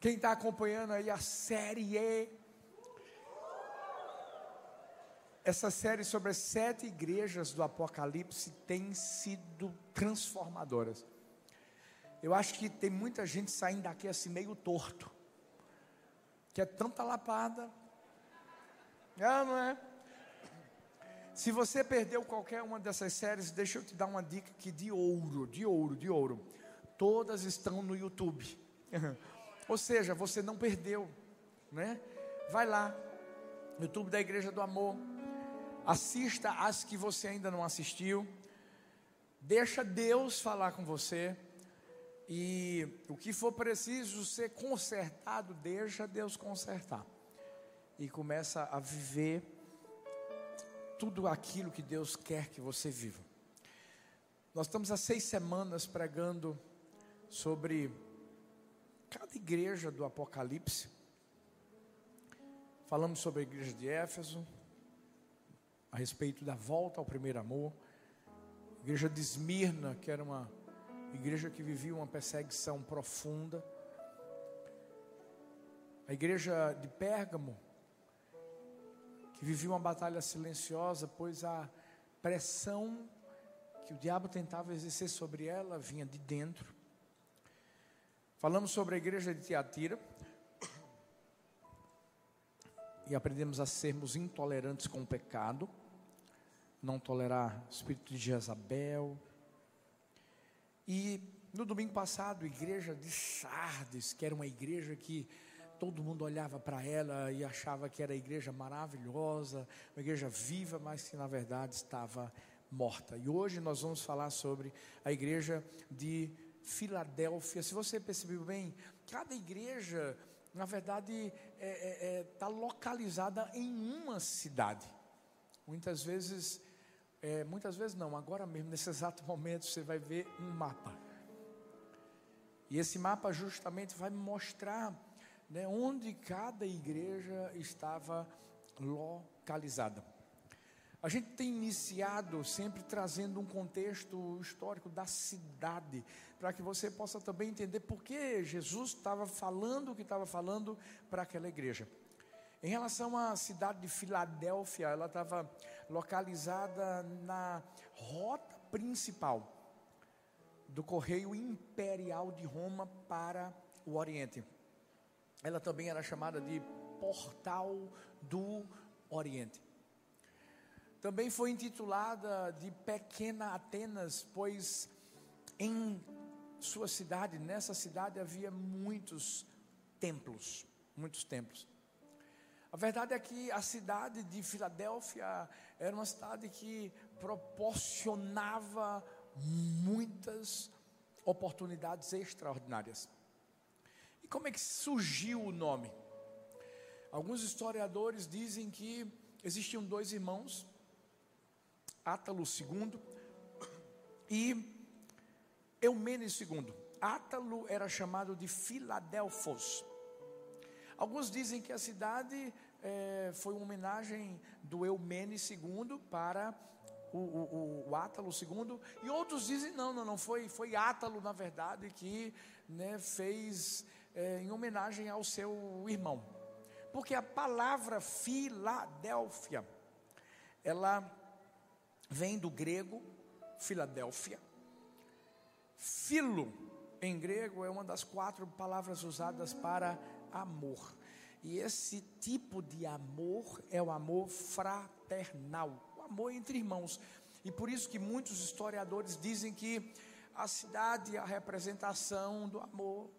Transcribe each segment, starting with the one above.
Quem está acompanhando aí a série essa série sobre as sete igrejas do Apocalipse tem sido transformadoras. Eu acho que tem muita gente saindo daqui assim meio torto, que é tanta lapada, é, não é? Se você perdeu qualquer uma dessas séries, deixa eu te dar uma dica aqui de ouro, de ouro, de ouro. Todas estão no YouTube. Ou seja, você não perdeu, né? Vai lá, YouTube da Igreja do Amor, assista as que você ainda não assistiu, deixa Deus falar com você, e o que for preciso ser consertado, deixa Deus consertar, e começa a viver tudo aquilo que Deus quer que você viva. Nós estamos há seis semanas pregando sobre cada igreja do Apocalipse. Falamos sobre a igreja de Éfeso, a respeito da volta ao primeiro amor. A igreja de Esmirna, que era uma igreja que vivia uma perseguição profunda. A igreja de Pérgamo, que vivia uma batalha silenciosa, pois a pressão que o diabo tentava exercer sobre ela vinha de dentro. Falamos sobre a igreja de Tiatira e aprendemos a sermos intolerantes com o pecado, não tolerar o espírito de Jezabel. E no domingo passado, a igreja de Sardes, que era uma igreja que todo mundo olhava para ela e achava que era a igreja maravilhosa, uma igreja viva, mas que na verdade estava morta. E hoje nós vamos falar sobre a igreja de Filadélfia. Se você percebeu bem, cada igreja, na verdade, está é, é, é, tá localizada em uma cidade. Muitas vezes, é, muitas vezes não, agora mesmo, nesse exato momento, você vai ver um mapa. E esse mapa justamente vai mostrar né, onde cada igreja estava localizada. A gente tem iniciado sempre trazendo um contexto histórico da cidade, para que você possa também entender por que Jesus estava falando o que estava falando para aquela igreja. Em relação à cidade de Filadélfia, ela estava localizada na rota principal do correio imperial de Roma para o Oriente. Ela também era chamada de Portal do Oriente. Também foi intitulada de Pequena Atenas, pois em sua cidade, nessa cidade havia muitos templos, muitos templos. A verdade é que a cidade de Filadélfia era uma cidade que proporcionava muitas oportunidades extraordinárias. E como é que surgiu o nome? Alguns historiadores dizem que existiam dois irmãos Átalo II e Eumenes II. Átalo era chamado de Filadelfos. Alguns dizem que a cidade é, foi uma homenagem do Eumenes II para o, o, o, Átalo II, e outros dizem não, não, não foi, foi Átalo na verdade que né, fez é, em homenagem ao seu irmão, porque a palavra Filadélfia, ela vem do grego Filadélfia. Filo, em grego, é uma das quatro palavras usadas para amor. E esse tipo de amor é o amor fraternal, o amor entre irmãos. E por isso que muitos historiadores dizem que a cidade é a representação do amor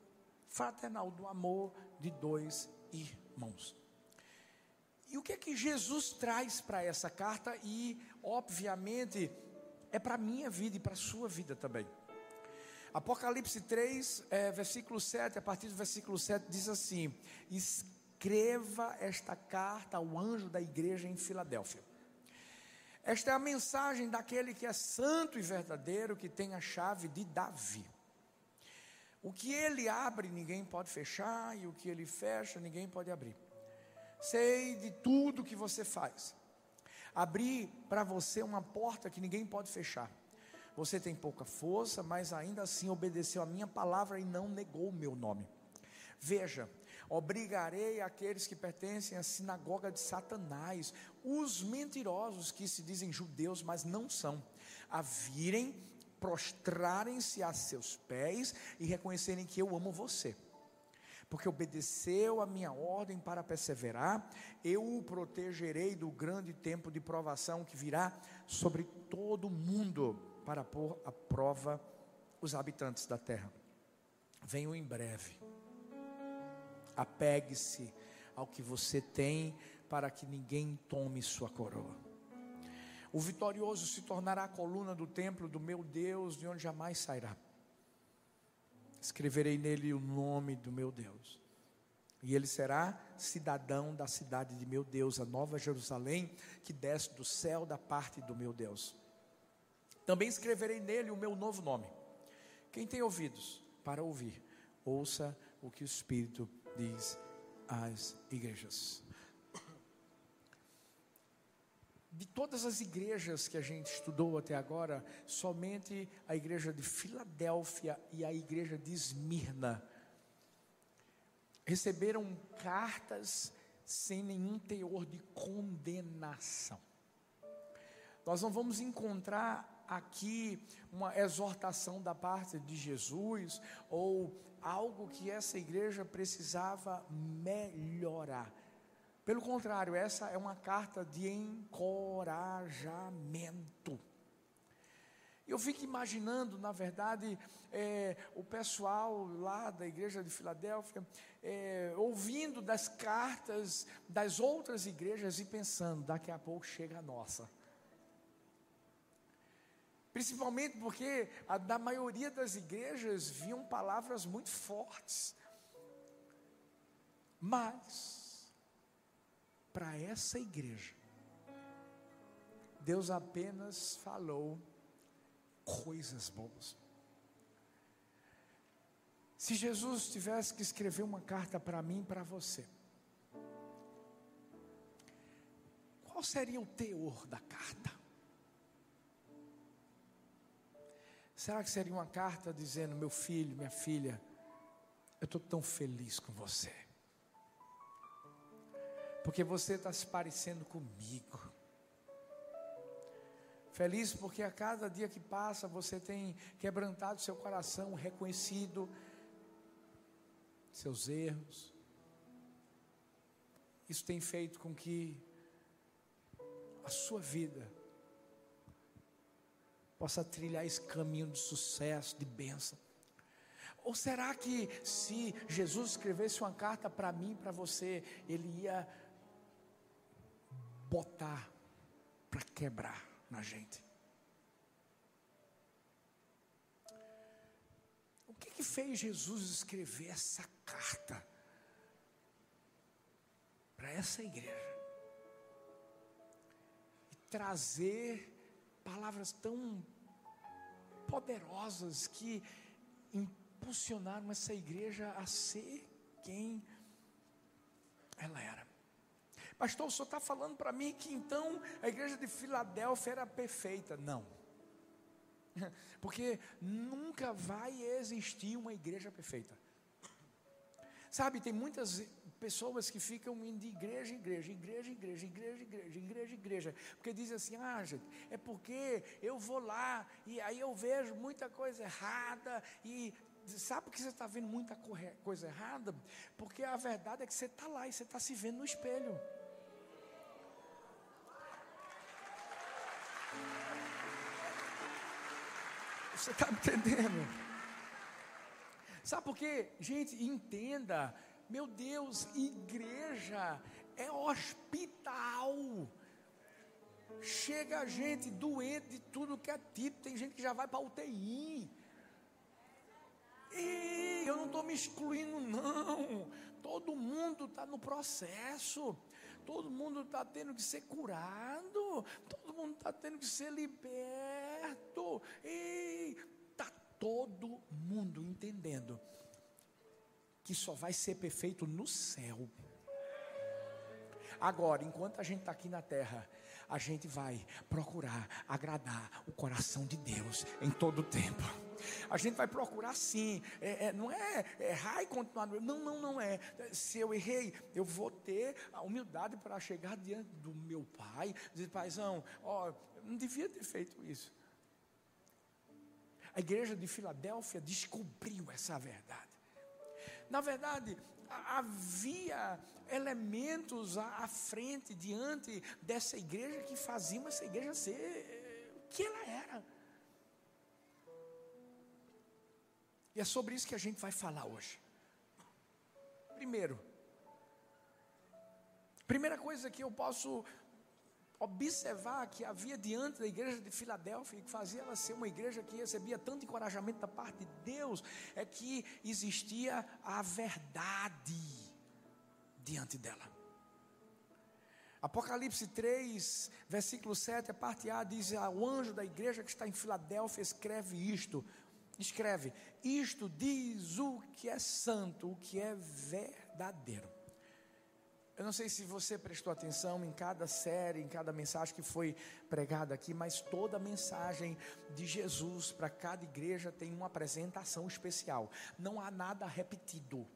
fraternal, do amor de dois irmãos. E o que é que Jesus traz para essa carta? E, obviamente, é para a minha vida e para a sua vida também. Apocalipse 3, é, versículo 7, a partir do versículo 7, diz assim: Escreva esta carta ao anjo da igreja em Filadélfia. Esta é a mensagem daquele que é santo e verdadeiro, que tem a chave de Davi. O que ele abre, ninguém pode fechar, e o que ele fecha, ninguém pode abrir sei de tudo que você faz. Abri para você uma porta que ninguém pode fechar. Você tem pouca força, mas ainda assim obedeceu a minha palavra e não negou o meu nome. Veja, obrigarei aqueles que pertencem à sinagoga de Satanás, os mentirosos que se dizem judeus, mas não são, a virem, prostrarem-se a seus pés e reconhecerem que eu amo você. Porque obedeceu a minha ordem para perseverar, eu o protegerei do grande tempo de provação que virá sobre todo o mundo para pôr à prova os habitantes da terra. Venho em breve. Apegue-se ao que você tem para que ninguém tome sua coroa. O vitorioso se tornará a coluna do templo do meu Deus, de onde jamais sairá. Escreverei nele o nome do meu Deus. E ele será cidadão da cidade de meu Deus, a nova Jerusalém, que desce do céu da parte do meu Deus. Também escreverei nele o meu novo nome. Quem tem ouvidos para ouvir, ouça o que o Espírito diz às igrejas. De todas as igrejas que a gente estudou até agora, somente a igreja de Filadélfia e a igreja de Esmirna receberam cartas sem nenhum teor de condenação. Nós não vamos encontrar aqui uma exortação da parte de Jesus ou algo que essa igreja precisava melhorar. Pelo contrário, essa é uma carta de encorajamento. Eu fico imaginando, na verdade, é, o pessoal lá da igreja de Filadélfia, é, ouvindo das cartas das outras igrejas e pensando: daqui a pouco chega a nossa. Principalmente porque a, da maioria das igrejas viam palavras muito fortes. Mas, para essa igreja, Deus apenas falou coisas boas. Se Jesus tivesse que escrever uma carta para mim e para você, qual seria o teor da carta? Será que seria uma carta dizendo: Meu filho, minha filha, eu estou tão feliz com você, porque você está se parecendo comigo. Feliz porque a cada dia que passa você tem quebrantado seu coração, reconhecido seus erros. Isso tem feito com que a sua vida possa trilhar esse caminho de sucesso, de bênção? Ou será que se Jesus escrevesse uma carta para mim, para você, ele ia botar para quebrar na gente? O que, que fez Jesus escrever essa carta para essa igreja? E trazer palavras tão poderosas que impulsionaram essa igreja a ser quem ela era. Pastor, o senhor está falando para mim que então a igreja de Filadélfia era perfeita? Não. Porque nunca vai existir uma igreja perfeita. Sabe, tem muitas pessoas que ficam indo de igreja igreja, igreja, igreja, igreja, igreja, igreja, igreja, porque dizem assim, ah, gente, é porque eu vou lá e aí eu vejo muita coisa errada e sabe por que você está vendo muita coisa errada? Porque a verdade é que você está lá e você está se vendo no espelho. Você está entendendo? Sabe por quê? Gente, entenda meu Deus, igreja é hospital. Chega gente doente de tudo que é tipo, tem gente que já vai para UTI. E eu não estou me excluindo, não. Todo mundo está no processo. Todo mundo está tendo que ser curado. Todo mundo está tendo que ser liberto. E está todo mundo entendendo que só vai ser perfeito no céu. Agora, enquanto a gente está aqui na terra, a gente vai procurar agradar o coração de Deus em todo o tempo. A gente vai procurar sim. É, é, não é errar e continuar. Não, não, não é. Se eu errei, eu vou ter a humildade para chegar diante do meu pai, dizer, paizão, ó, não devia ter feito isso. A igreja de Filadélfia descobriu essa verdade. Na verdade, havia elementos à frente, diante dessa igreja, que faziam essa igreja ser eh, o que ela era. E é sobre isso que a gente vai falar hoje. Primeiro, primeira coisa que eu posso observar que havia diante da igreja de Filadélfia e que fazia ela ser uma igreja que recebia tanto encorajamento da parte de Deus, é que existia a verdade diante dela. Apocalipse 3, versículo 7, a parte A diz: O anjo da igreja que está em Filadélfia escreve isto. Escreve: Isto diz o que é santo, o que é verdadeiro. Eu não sei se você prestou atenção em cada série, em cada mensagem que foi pregada aqui, mas toda mensagem de Jesus para cada igreja tem uma apresentação especial. Não há nada repetido.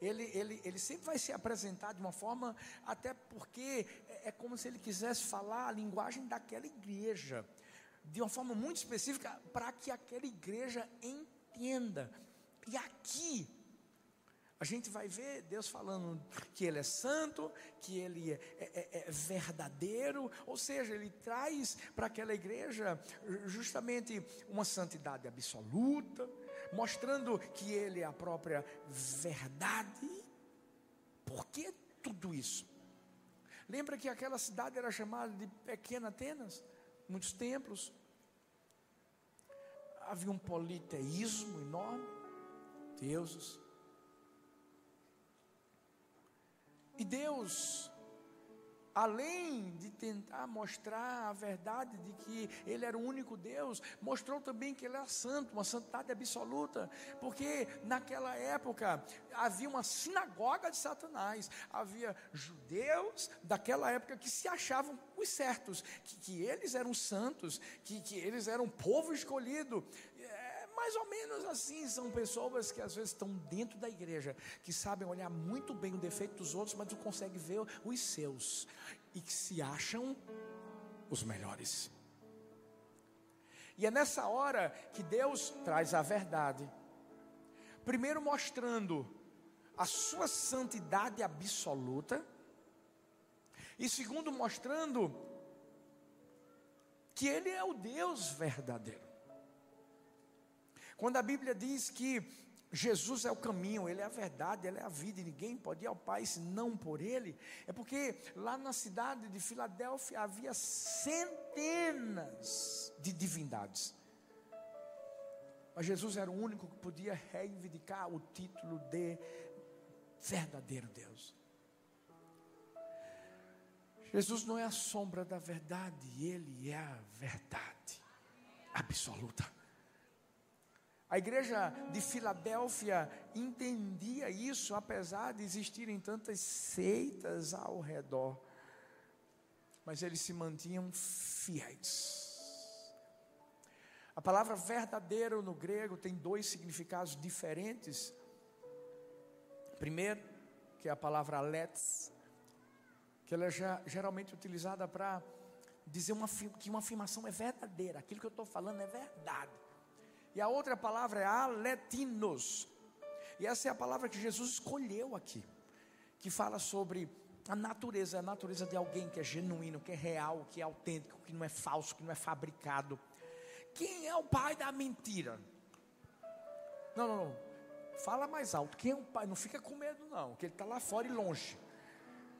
Ele, ele, ele sempre vai se apresentar de uma forma, até porque é, é como se ele quisesse falar a linguagem daquela igreja, de uma forma muito específica, para que aquela igreja entenda. E aqui, a gente vai ver Deus falando que Ele é santo, que Ele é, é, é, é verdadeiro, ou seja, Ele traz para aquela igreja justamente uma santidade absoluta, mostrando que Ele é a própria verdade. Por que tudo isso? Lembra que aquela cidade era chamada de Pequena Atenas? Muitos templos. Havia um politeísmo enorme, deuses. E Deus, além de tentar mostrar a verdade de que Ele era o único Deus, mostrou também que Ele era santo, uma santidade absoluta, porque naquela época havia uma sinagoga de Satanás, havia judeus daquela época que se achavam os certos, que, que eles eram santos, que, que eles eram povo escolhido, mais ou menos assim, são pessoas que às vezes estão dentro da igreja, que sabem olhar muito bem o defeito dos outros, mas não conseguem ver os seus, e que se acham os melhores. E é nessa hora que Deus traz a verdade, primeiro mostrando a sua santidade absoluta, e segundo mostrando que Ele é o Deus verdadeiro. Quando a Bíblia diz que Jesus é o caminho, Ele é a verdade, Ele é a vida, e ninguém pode ir ao Pai senão por Ele, é porque lá na cidade de Filadélfia havia centenas de divindades. Mas Jesus era o único que podia reivindicar o título de verdadeiro Deus. Jesus não é a sombra da verdade, Ele é a verdade absoluta. A igreja de Filadélfia entendia isso, apesar de existirem tantas seitas ao redor. Mas eles se mantinham fiéis. A palavra verdadeiro no grego tem dois significados diferentes. Primeiro, que é a palavra let's, que ela é geralmente utilizada para dizer uma, que uma afirmação é verdadeira, aquilo que eu estou falando é verdade. E a outra palavra é aletinos. E essa é a palavra que Jesus escolheu aqui, que fala sobre a natureza, a natureza de alguém que é genuíno, que é real, que é autêntico, que não é falso, que não é fabricado. Quem é o pai da mentira? Não, não, não. Fala mais alto. Quem é o pai? Não fica com medo, não, que ele está lá fora e longe.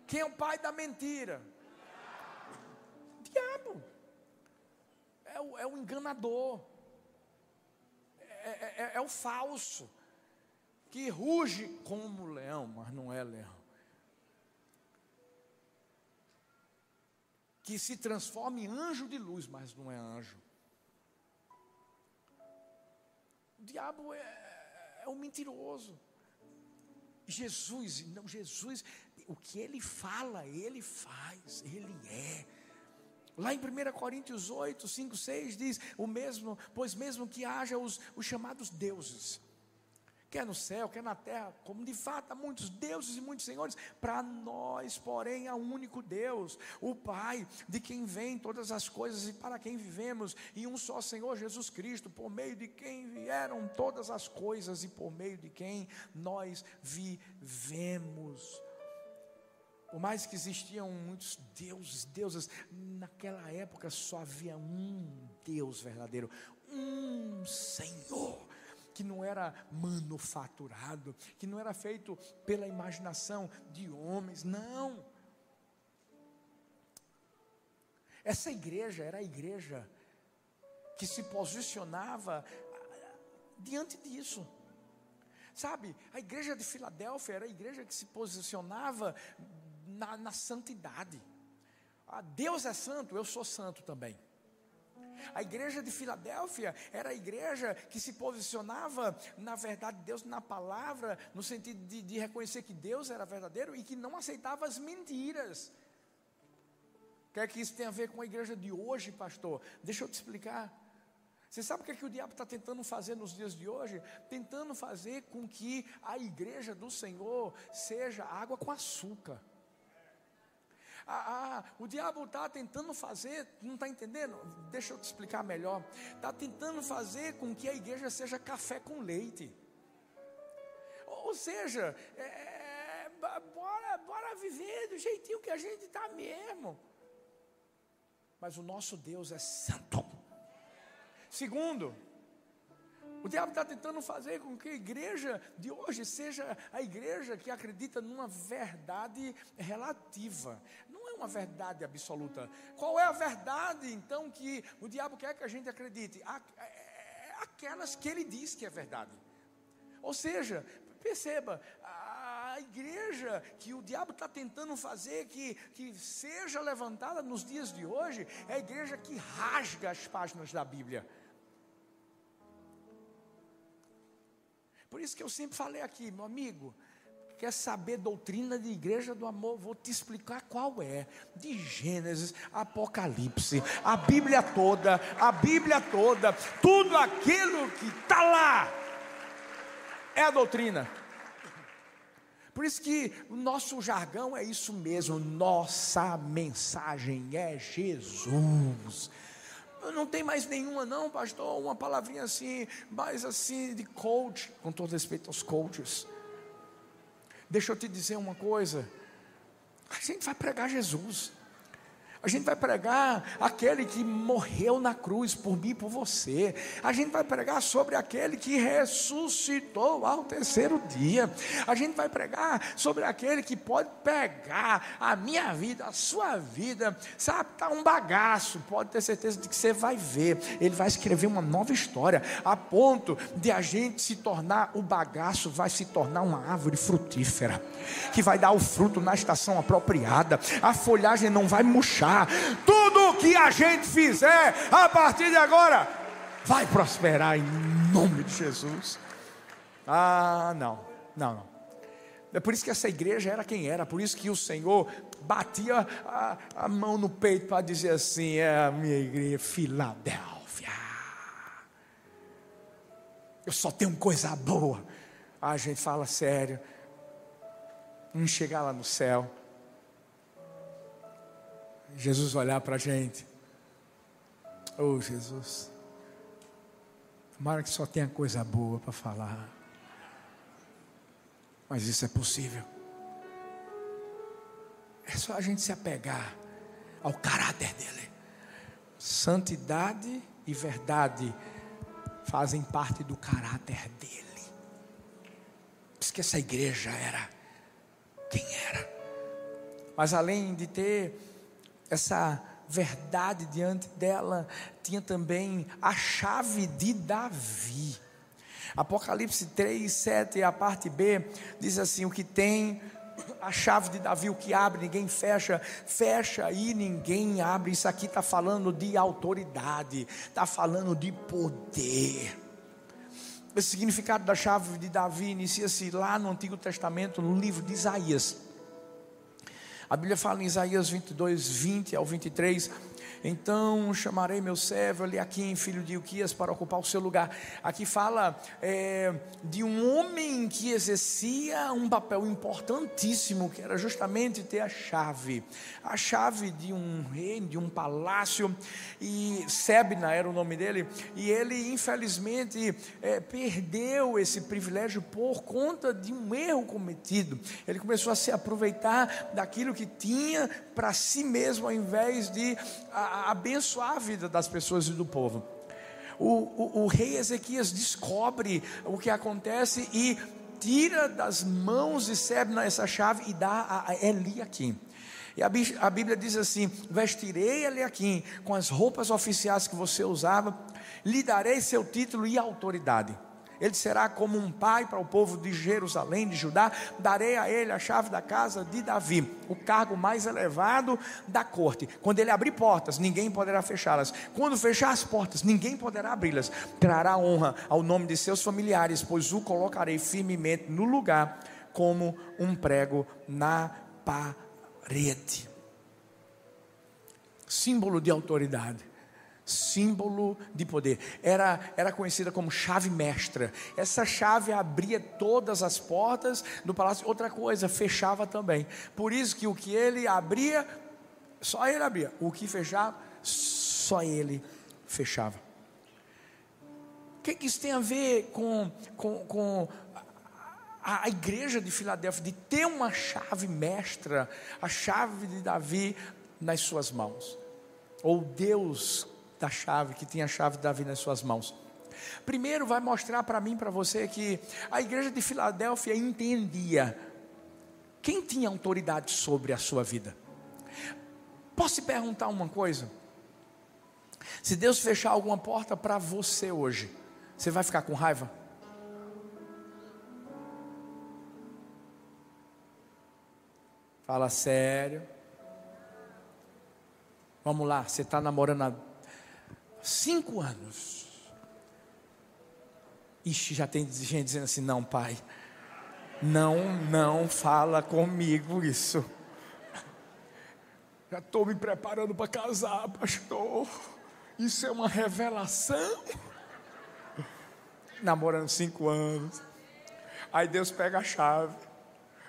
Quem é o pai da mentira? Diabo. É o, é o enganador é, é, é o falso, que ruge como leão, mas não é leão. Que se transforma em anjo de luz, mas não é anjo. O diabo é, é um mentiroso. Jesus, não, Jesus, o que ele fala, ele faz, ele é. Lá em 1 Coríntios 8, 5, 6 diz: o mesmo, pois mesmo que haja os, os chamados deuses, quer no céu, quer na terra, como de fato há muitos deuses e muitos senhores, para nós, porém, há um único Deus, o Pai, de quem vêm todas as coisas e para quem vivemos, e um só Senhor Jesus Cristo, por meio de quem vieram todas as coisas e por meio de quem nós vivemos. Por mais que existiam muitos deuses, deusas, naquela época só havia um Deus verdadeiro, um Senhor que não era manufaturado, que não era feito pela imaginação de homens, não. Essa igreja era a igreja que se posicionava ah, diante disso. Sabe, a igreja de Filadélfia era a igreja que se posicionava na, na santidade. Ah, Deus é santo, eu sou santo também. A igreja de Filadélfia era a igreja que se posicionava, na verdade, Deus na palavra, no sentido de, de reconhecer que Deus era verdadeiro e que não aceitava as mentiras. Quer que isso tenha a ver com a igreja de hoje, pastor? Deixa eu te explicar. Você sabe o que, é que o diabo está tentando fazer nos dias de hoje? Tentando fazer com que a igreja do Senhor seja água com açúcar. Ah, ah, o diabo está tentando fazer, não está entendendo? Deixa eu te explicar melhor. Está tentando fazer com que a igreja seja café com leite. Ou seja, é, é bora, bora viver do jeitinho que a gente está mesmo. Mas o nosso Deus é santo. Segundo, o diabo está tentando fazer com que a igreja de hoje seja a igreja que acredita numa verdade relativa uma verdade absoluta. Qual é a verdade, então, que o diabo quer que a gente acredite? É, é, aquelas que ele diz que é verdade. Ou seja, perceba, a igreja que o diabo está tentando fazer que, que seja levantada nos dias de hoje é a igreja que rasga as páginas da Bíblia. Por isso que eu sempre falei aqui, meu amigo, Quer saber doutrina de igreja do amor? Vou te explicar qual é. De Gênesis, Apocalipse, a Bíblia toda, a Bíblia toda, tudo aquilo que está lá é a doutrina. Por isso que o nosso jargão é isso mesmo, nossa mensagem é Jesus. Não tem mais nenhuma, não, pastor. Uma palavrinha assim, mais assim de coach, com todo respeito aos coaches. Deixa eu te dizer uma coisa: a gente vai pregar Jesus. A gente vai pregar aquele que morreu na cruz por mim e por você. A gente vai pregar sobre aquele que ressuscitou ao terceiro dia. A gente vai pregar sobre aquele que pode pegar a minha vida, a sua vida, sabe? Tá um bagaço. Pode ter certeza de que você vai ver. Ele vai escrever uma nova história a ponto de a gente se tornar o bagaço vai se tornar uma árvore frutífera que vai dar o fruto na estação apropriada. A folhagem não vai murchar tudo que a gente fizer a partir de agora vai prosperar em nome de Jesus. Ah, não, não, não. É por isso que essa igreja era quem era, por isso que o Senhor batia a, a mão no peito para dizer assim: é a minha igreja, Filadélfia. Eu só tenho coisa boa. A gente fala sério. Vamos chegar lá no céu. Jesus olhar para a gente. Oh, Jesus. Tomara que só tenha coisa boa para falar. Mas isso é possível. É só a gente se apegar ao caráter dele. Santidade e verdade fazem parte do caráter dele. Por isso que essa igreja era quem era. Mas além de ter essa verdade diante dela, tinha também a chave de Davi. Apocalipse 3, 7, a parte B, diz assim: o que tem a chave de Davi, o que abre, ninguém fecha, fecha e ninguém abre. Isso aqui está falando de autoridade, está falando de poder. Esse significado da chave de Davi inicia-se lá no Antigo Testamento, no livro de Isaías. A Bíblia fala em Isaías 22, 20 ao 23, Então chamarei meu servo Eliaquim, filho de Ilquias, para ocupar o seu lugar. Aqui fala é, de um homem que exercia um papel importantíssimo, que era justamente ter a chave, a chave de um reino, de um palácio. E Sebna era o nome dele, e ele infelizmente é, perdeu esse privilégio por conta de um erro cometido. Ele começou a se aproveitar daquilo que tinha para si mesmo, ao invés de a, abençoar a vida das pessoas e do povo. O, o, o rei Ezequias descobre o que acontece e tira das mãos de Sebna essa chave e dá a Eliakim. E a Bíblia diz assim: Vestirei Eliakim com as roupas oficiais que você usava, lhe darei seu título e autoridade ele será como um pai para o povo de Jerusalém, de Judá. Darei a ele a chave da casa de Davi, o cargo mais elevado da corte. Quando ele abrir portas, ninguém poderá fechá-las. Quando fechar as portas, ninguém poderá abri-las. Trará honra ao nome de seus familiares, pois o colocarei firmemente no lugar como um prego na parede. Símbolo de autoridade símbolo de poder. Era, era conhecida como chave mestra. Essa chave abria todas as portas do palácio. Outra coisa, fechava também. Por isso que o que ele abria, só ele abria. O que fechava, só ele fechava. O que, que isso tem a ver com, com, com a, a igreja de Filadélfia, de ter uma chave mestra, a chave de Davi nas suas mãos? Ou Deus da chave, que tinha a chave de Davi nas suas mãos. Primeiro, vai mostrar para mim, para você, que a igreja de Filadélfia entendia quem tinha autoridade sobre a sua vida. Posso te perguntar uma coisa? Se Deus fechar alguma porta para você hoje, você vai ficar com raiva? Fala sério. Vamos lá, você está namorando há Cinco anos. Ixi, já tem gente dizendo assim: não, pai, não, não fala comigo isso. Já estou me preparando para casar, pastor. Isso é uma revelação. Namorando cinco anos. Aí Deus pega a chave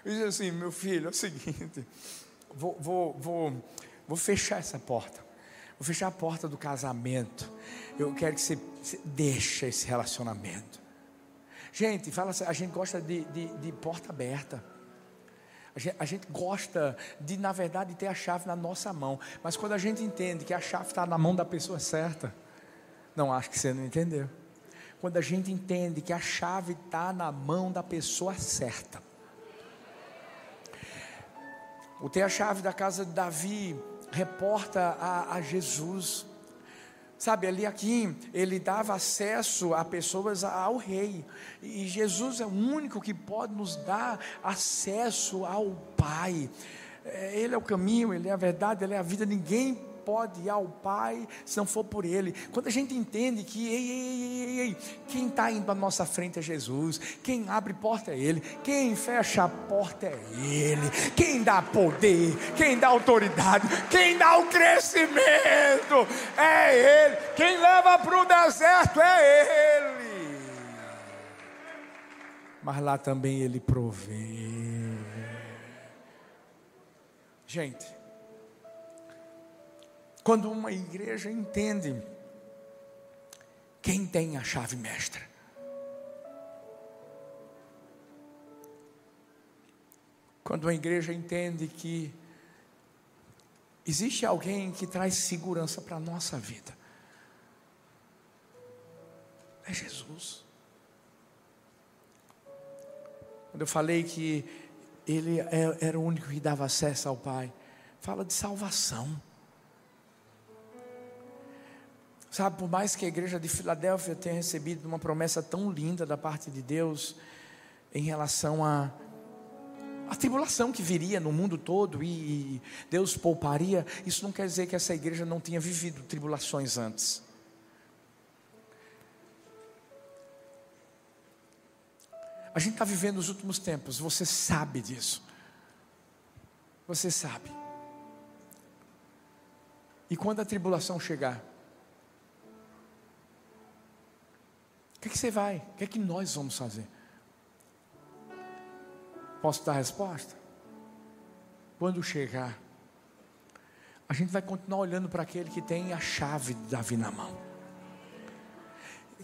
e diz assim: meu filho, é o seguinte, vou, vou, vou, vou fechar essa porta. Vou fechar a porta do casamento. Eu quero que você, você deixe esse relacionamento. Gente, fala a gente gosta de, de, de porta aberta. A gente, a gente, gosta de, na verdade, ter a chave na nossa mão. Mas quando a gente entende que a chave está na mão da pessoa certa, não acho que você não entendeu. Quando a gente entende que a chave está na mão da pessoa certa. O ter a chave da casa de Davi reporta a, a Jesus. Sabe, ali aqui ele dava acesso a pessoas ao rei. E Jesus é o único que pode nos dar acesso ao Pai. É, ele é o caminho, ele é a verdade, ele é a vida. Ninguém pode ir ao Pai se não for por Ele. Quando a gente entende que ei, ei, ei, ei, quem está indo à nossa frente é Jesus, quem abre porta é Ele, quem fecha a porta é Ele, quem dá poder, quem dá autoridade, quem dá o crescimento é Ele, quem leva para o deserto é Ele. Mas lá também Ele provê. Gente, quando uma igreja entende quem tem a chave mestra. Quando uma igreja entende que existe alguém que traz segurança para a nossa vida. É Jesus. Quando eu falei que ele é, era o único que dava acesso ao Pai, fala de salvação. Sabe, por mais que a igreja de Filadélfia tenha recebido uma promessa tão linda da parte de Deus em relação a a tribulação que viria no mundo todo e Deus pouparia, isso não quer dizer que essa igreja não tenha vivido tribulações antes. A gente está vivendo os últimos tempos, você sabe disso. Você sabe. E quando a tribulação chegar, que, que você vai? O que é que nós vamos fazer? Posso dar a resposta? Quando chegar, a gente vai continuar olhando para aquele que tem a chave de Davi na mão.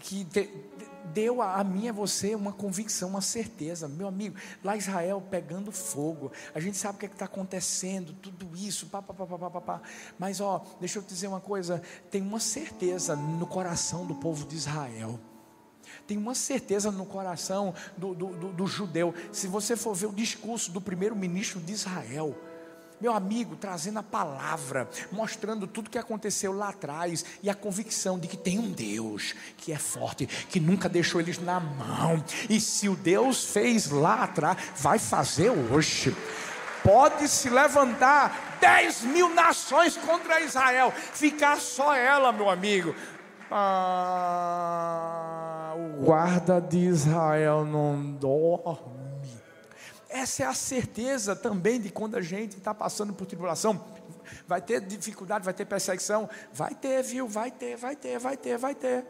Que deu a, mim e a você uma convicção, uma certeza. Meu amigo, lá Israel pegando fogo. A gente sabe o que é está acontecendo, tudo isso, pá, pá, pá, pá, pá, pá. Mas, ó, deixa eu te dizer uma coisa: tem uma certeza no coração do povo de Israel tem uma certeza no coração do, do, do, do judeu. Se você for ver o discurso do primeiro-ministro de Israel, meu amigo, trazendo a palavra, mostrando tudo que aconteceu lá atrás e a convicção de que tem um Deus que é forte, que nunca deixou eles na mão. E se o Deus fez lá atrás, vai fazer hoje. Pode se levantar 10 mil nações contra Israel, ficar só ela, meu amigo. Ah, o guarda de Israel não dorme. Essa é a certeza também de quando a gente está passando por tribulação. Vai ter dificuldade, vai ter perseguição. Vai ter, viu? Vai ter, vai ter, vai ter, vai ter.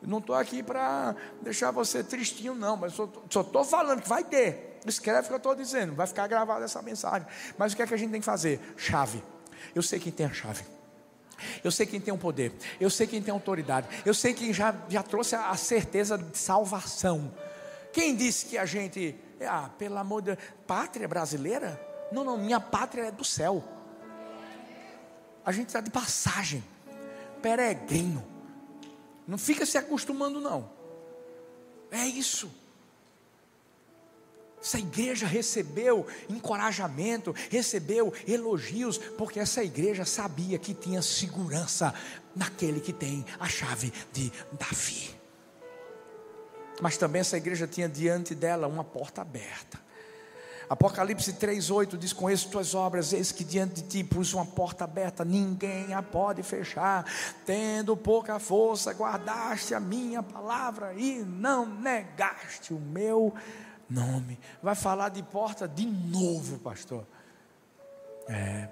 Eu não estou aqui para deixar você tristinho, não, mas só estou falando que vai ter. Escreve o que eu estou dizendo, vai ficar gravada essa mensagem. Mas o que é que a gente tem que fazer? Chave. Eu sei quem tem a chave. Eu sei quem tem o poder, eu sei quem tem autoridade, eu sei quem já, já trouxe a certeza de salvação. Quem disse que a gente, ah, pelo amor de Deus, pátria brasileira? Não, não, minha pátria é do céu. A gente está de passagem, peregrino. Não fica se acostumando, não. É isso. Essa igreja recebeu encorajamento, recebeu elogios, porque essa igreja sabia que tinha segurança naquele que tem a chave de Davi. Mas também essa igreja tinha diante dela uma porta aberta. Apocalipse 3,8 diz: Conheço tuas obras, eis que diante de ti pus uma porta aberta, ninguém a pode fechar. Tendo pouca força, guardaste a minha palavra e não negaste o meu nome. Vai falar de porta de novo, pastor. É.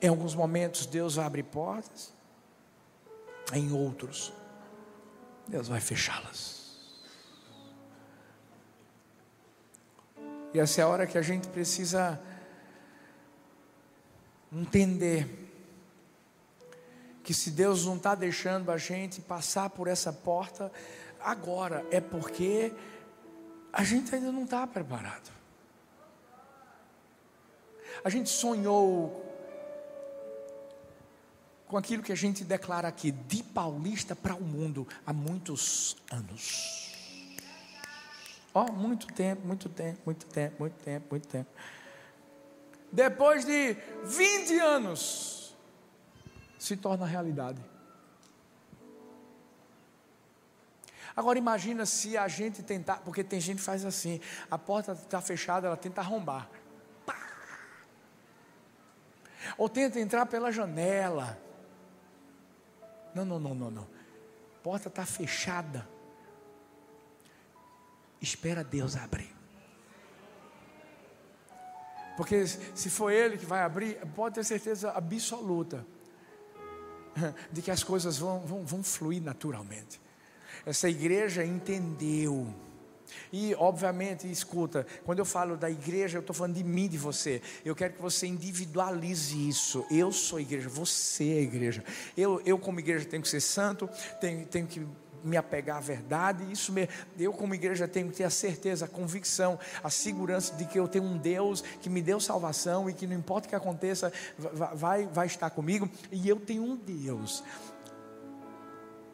Em alguns momentos Deus abrir portas, em outros Deus vai fechá-las. E essa é a hora que a gente precisa entender que se Deus não está deixando a gente passar por essa porta agora, é porque a gente ainda não está preparado. A gente sonhou com aquilo que a gente declara aqui, de paulista para o mundo, há muitos anos. Ó, oh, muito tempo, muito tempo, muito tempo, muito tempo, muito tempo. Depois de 20 anos, se torna realidade. Agora imagina se a gente tentar, porque tem gente que faz assim, a porta está fechada, ela tenta arrombar. Pá! Ou tenta entrar pela janela. Não, não, não, não, não. Porta está fechada. Espera Deus abrir. Porque se for Ele que vai abrir, pode ter certeza absoluta de que as coisas vão, vão, vão fluir naturalmente. Essa igreja entendeu. E, obviamente, escuta, quando eu falo da igreja, eu estou falando de mim, de você. Eu quero que você individualize isso. Eu sou igreja, você é igreja. Eu, eu como igreja, tenho que ser santo, tenho, tenho que me apegar à verdade. Isso me, eu, como igreja, tenho que ter a certeza, a convicção, a segurança de que eu tenho um Deus que me deu salvação e que não importa o que aconteça, vai, vai estar comigo. E eu tenho um Deus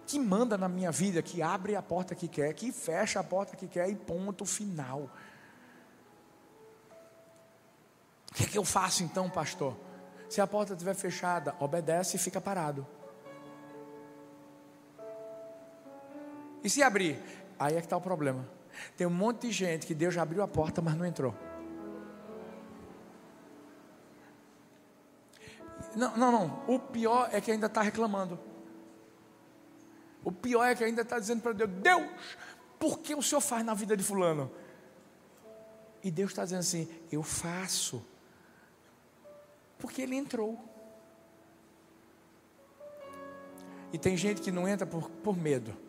que manda na minha vida, que abre a porta que quer, que fecha a porta que quer e ponto final. O que é que eu faço então, pastor? Se a porta estiver fechada, obedece e fica parado. E se abrir? Aí é que está o problema. Tem um monte de gente que Deus já abriu a porta, mas não entrou. Não, não, não. O pior é que ainda está reclamando. O pior é que ainda está dizendo para Deus: Deus, por que o Senhor faz na vida de Fulano? E Deus está dizendo assim: Eu faço. Porque ele entrou. E tem gente que não entra por, por medo.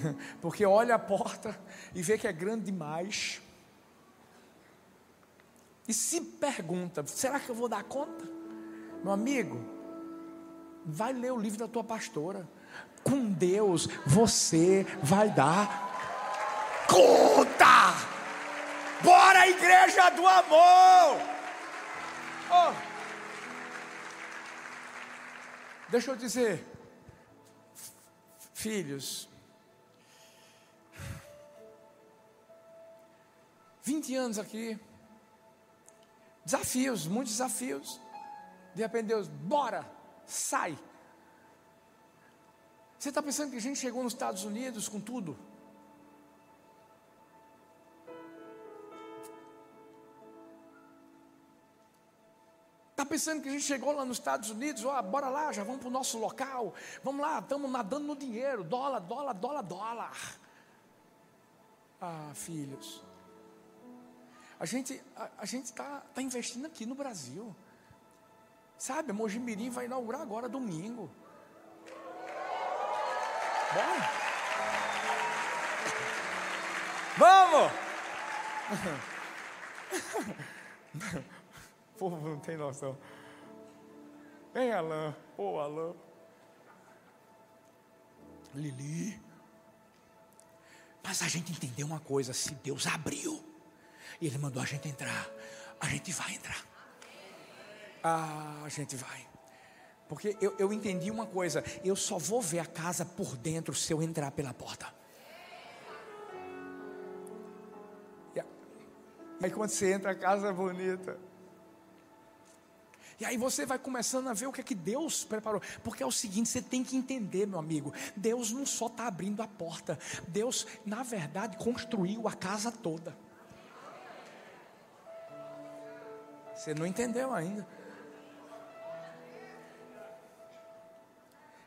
Porque olha a porta e vê que é grande demais. E se pergunta: será que eu vou dar conta? Meu amigo, vai ler o livro da tua pastora. Com Deus você vai dar conta. Bora, igreja do amor! Oh. Deixa eu dizer, filhos, 20 anos aqui, desafios, muitos desafios. De repente Deus, bora, sai. Você está pensando que a gente chegou nos Estados Unidos com tudo? Está pensando que a gente chegou lá nos Estados Unidos, ó, bora lá, já vamos para o nosso local, vamos lá, estamos nadando no dinheiro, dólar, dólar, dólar, dólar. Ah, filhos, a gente a, a está tá investindo aqui no Brasil. Sabe, a Mojimirim vai inaugurar agora domingo. Bora. Vamos! O povo não tem noção. Vem, Alain. Ô, oh, Alain. Lili. Mas a gente entendeu uma coisa: se Deus abriu, e Ele mandou a gente entrar, a gente vai entrar. Ah, a gente vai. Porque eu, eu entendi uma coisa: eu só vou ver a casa por dentro se eu entrar pela porta. E aí quando você entra, a casa é bonita. E aí você vai começando a ver o que é que Deus preparou. Porque é o seguinte, você tem que entender, meu amigo. Deus não só está abrindo a porta. Deus, na verdade, construiu a casa toda. Você não entendeu ainda.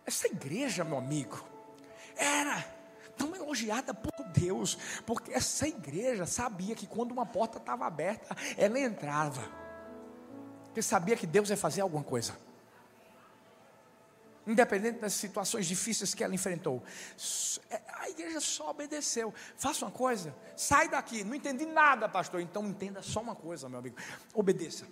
Essa igreja, meu amigo, era tão elogiada por Deus, porque essa igreja sabia que quando uma porta estava aberta, ela entrava, porque sabia que Deus ia fazer alguma coisa, independente das situações difíceis que ela enfrentou. É, a igreja só obedeceu. Faça uma coisa, sai daqui. Não entendi nada, pastor. Então entenda só uma coisa, meu amigo: obedeça.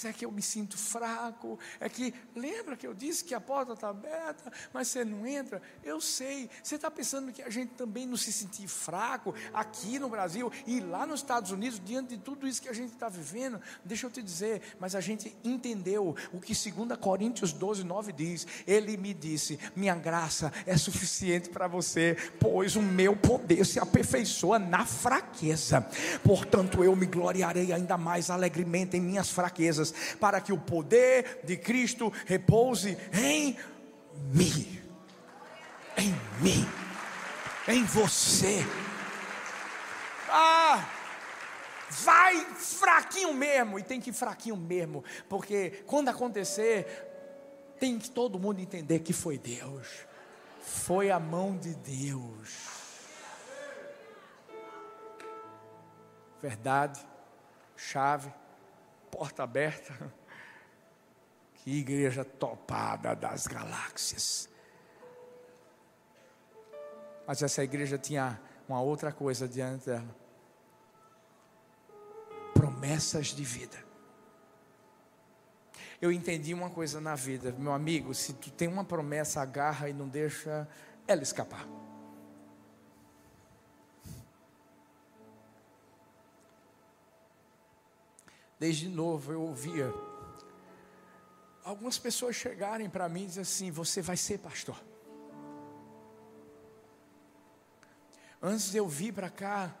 Mas é que eu me sinto fraco. É que, lembra que eu disse que a porta está aberta, mas você não entra? Eu sei. Você está pensando que a gente também não se sentir fraco aqui no Brasil e lá nos Estados Unidos, diante de tudo isso que a gente está vivendo? Deixa eu te dizer, mas a gente entendeu o que 2 Coríntios 12, 9 diz. Ele me disse: Minha graça é suficiente para você, pois o meu poder se aperfeiçoa na fraqueza. Portanto, eu me gloriarei ainda mais alegremente em minhas fraquezas para que o poder de Cristo repouse em mim. Em mim. Em você. Ah! Vai fraquinho mesmo, e tem que ir fraquinho mesmo, porque quando acontecer, tem que todo mundo entender que foi Deus, foi a mão de Deus. Verdade, chave, porta aberta. Que igreja topada das galáxias. Mas essa igreja tinha uma outra coisa diante dela: promessas de vida. Eu entendi uma coisa na vida, meu amigo: se tu tem uma promessa, agarra e não deixa ela escapar. Desde novo eu ouvia algumas pessoas chegarem para mim e dizer assim: Você vai ser pastor. Antes de eu vir para cá,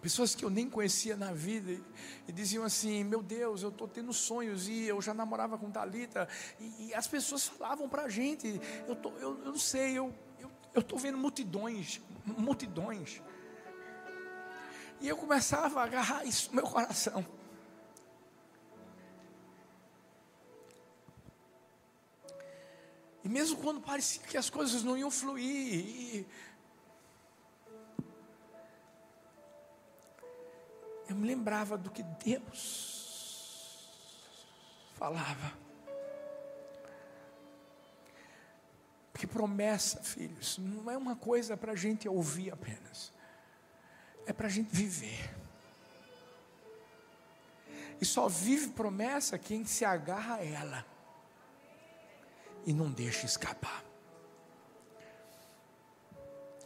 pessoas que eu nem conhecia na vida e, diziam assim: Meu Deus, eu estou tendo sonhos e eu já namorava com Talita e, e as pessoas falavam para a gente: eu, tô, eu, eu não sei, eu estou vendo multidões, multidões. E eu começava a agarrar isso no meu coração. E mesmo quando parecia que as coisas não iam fluir, eu me lembrava do que Deus falava. Porque promessa, filhos, não é uma coisa para a gente ouvir apenas, é para a gente viver. E só vive promessa quem se agarra a ela e não deixa escapar.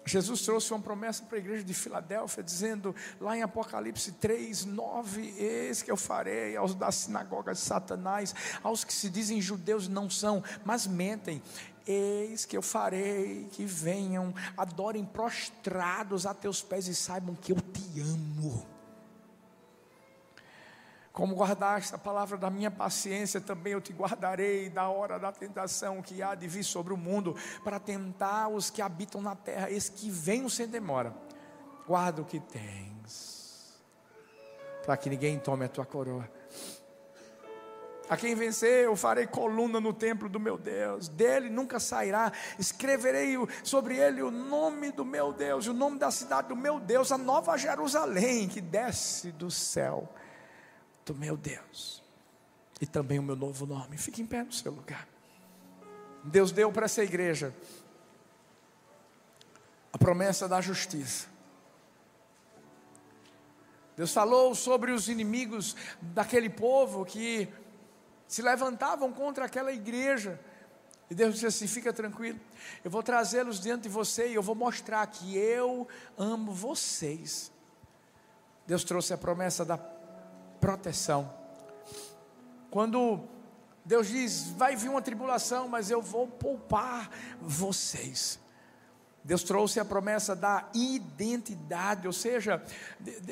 Jesus trouxe uma promessa para a igreja de Filadélfia, dizendo lá em Apocalipse 3, 9: Eis que eu farei aos da sinagoga de Satanás, aos que se dizem judeus não são, mas mentem. Eis que eu farei que venham, adorem prostrados a teus pés e saibam que eu te amo. Como guardaste a palavra da minha paciência, também eu te guardarei da hora da tentação que há de vir sobre o mundo, para tentar os que habitam na terra, esse que venham sem demora. Guarda o que tens, para que ninguém tome a tua coroa. A quem vencer, eu farei coluna no templo do meu Deus, dele nunca sairá. Escreverei sobre ele o nome do meu Deus, o nome da cidade do meu Deus, a nova Jerusalém que desce do céu do meu Deus. E também o meu novo nome. Fique em pé no seu lugar. Deus deu para essa igreja a promessa da justiça. Deus falou sobre os inimigos daquele povo que se levantavam contra aquela igreja. E Deus disse assim: fica tranquilo, eu vou trazê-los diante de você e eu vou mostrar que eu amo vocês. Deus trouxe a promessa da proteção. Quando Deus diz: vai vir uma tribulação, mas eu vou poupar vocês. Deus trouxe a promessa da identidade, ou seja,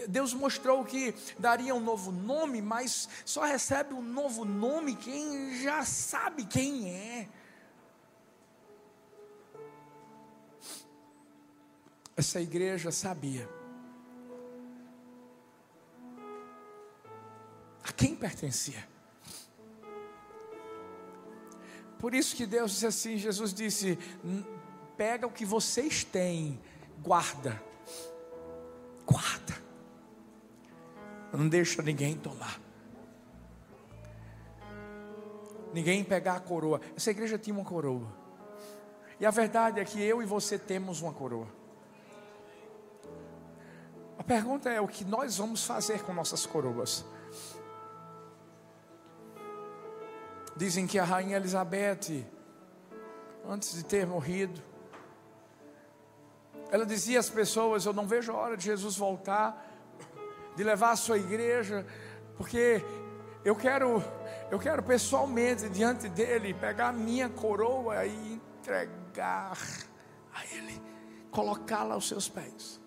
Deus mostrou que daria um novo nome, mas só recebe um novo nome quem já sabe quem é. Essa igreja sabia a quem pertencia. Por isso que Deus disse assim: Jesus disse: pega o que vocês têm, guarda, guarda, não deixa ninguém tomar. Ninguém pegar a coroa. Essa igreja tinha uma coroa. E a verdade é que eu e você temos uma coroa. A pergunta é o que nós vamos fazer com nossas coroas. Dizem que a rainha Elizabeth, antes de ter morrido, ela dizia às pessoas: Eu não vejo a hora de Jesus voltar, de levar a sua igreja, porque eu quero, eu quero pessoalmente diante dele pegar a minha coroa e entregar a ele, colocá-la aos seus pés.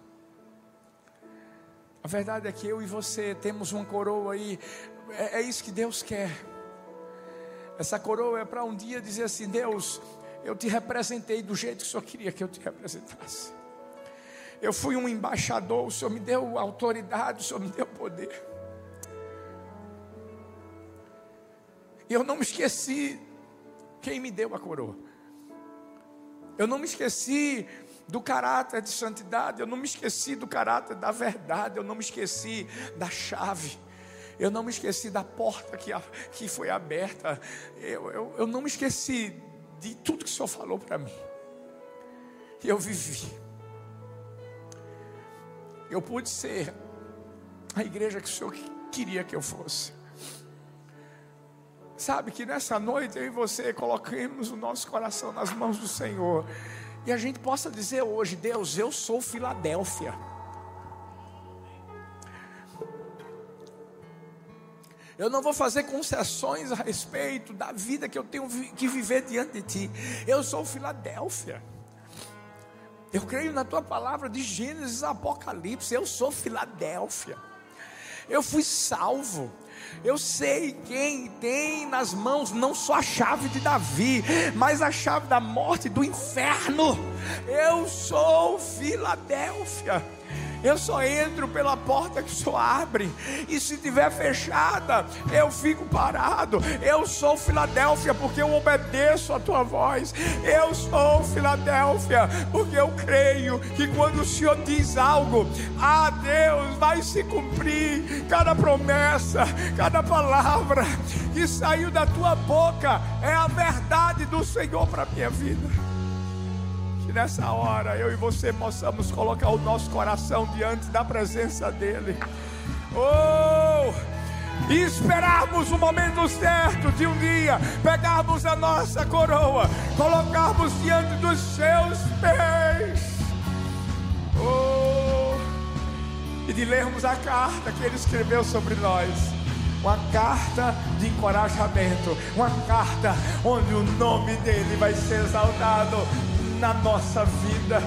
A verdade é que eu e você temos uma coroa aí, é, é isso que Deus quer. Essa coroa é para um dia dizer assim: Deus, eu te representei do jeito que o Senhor queria que eu te representasse. Eu fui um embaixador, o Senhor me deu autoridade, o Senhor me deu poder. E eu não me esqueci quem me deu a coroa. Eu não me esqueci do caráter de santidade, eu não me esqueci do caráter da verdade, eu não me esqueci da chave. Eu não me esqueci da porta que, que foi aberta. Eu, eu, eu não me esqueci de tudo que o Senhor falou para mim. E eu vivi. Eu pude ser a igreja que o Senhor queria que eu fosse. Sabe que nessa noite eu e você coloquemos o nosso coração nas mãos do Senhor. E a gente possa dizer hoje: Deus, eu sou Filadélfia. Eu não vou fazer concessões a respeito da vida que eu tenho que viver diante de ti. Eu sou Filadélfia. Eu creio na tua palavra de Gênesis Apocalipse. Eu sou Filadélfia. Eu fui salvo. Eu sei quem tem nas mãos não só a chave de Davi, mas a chave da morte do inferno. Eu sou Filadélfia. Eu só entro pela porta que o Senhor abre. E se tiver fechada, eu fico parado. Eu sou Filadélfia porque eu obedeço a tua voz. Eu sou Filadélfia porque eu creio que quando o Senhor diz algo, ah, Deus, vai se cumprir cada promessa, cada palavra que saiu da tua boca é a verdade do Senhor para a minha vida nessa hora eu e você possamos colocar o nosso coração diante da presença dEle. Oh! E esperarmos o momento certo de um dia pegarmos a nossa coroa, colocarmos diante dos seus pés. Oh! E de lermos a carta que ele escreveu sobre nós uma carta de encorajamento, uma carta onde o nome dele vai ser exaltado na nossa vida.